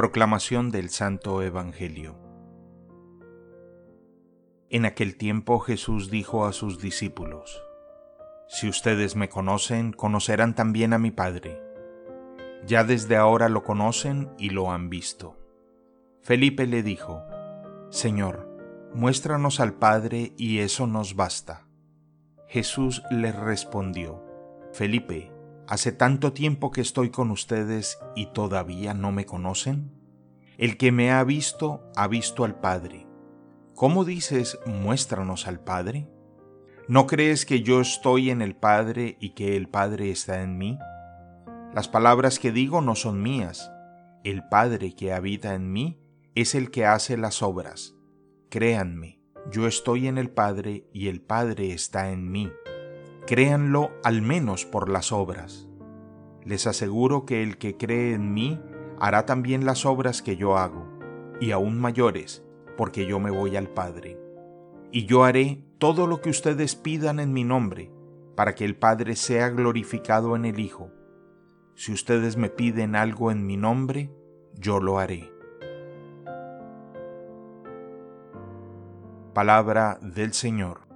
Proclamación del Santo Evangelio En aquel tiempo Jesús dijo a sus discípulos, Si ustedes me conocen, conocerán también a mi Padre. Ya desde ahora lo conocen y lo han visto. Felipe le dijo, Señor, muéstranos al Padre y eso nos basta. Jesús le respondió, Felipe, ¿hace tanto tiempo que estoy con ustedes y todavía no me conocen? El que me ha visto ha visto al Padre. ¿Cómo dices, muéstranos al Padre? ¿No crees que yo estoy en el Padre y que el Padre está en mí? Las palabras que digo no son mías. El Padre que habita en mí es el que hace las obras. Créanme yo estoy en el Padre y el Padre está en mí. Créanlo al menos por las obras. Les aseguro que el que cree en mí hará también las obras que yo hago, y aún mayores, porque yo me voy al Padre. Y yo haré todo lo que ustedes pidan en mi nombre, para que el Padre sea glorificado en el Hijo. Si ustedes me piden algo en mi nombre, yo lo haré. Palabra del Señor.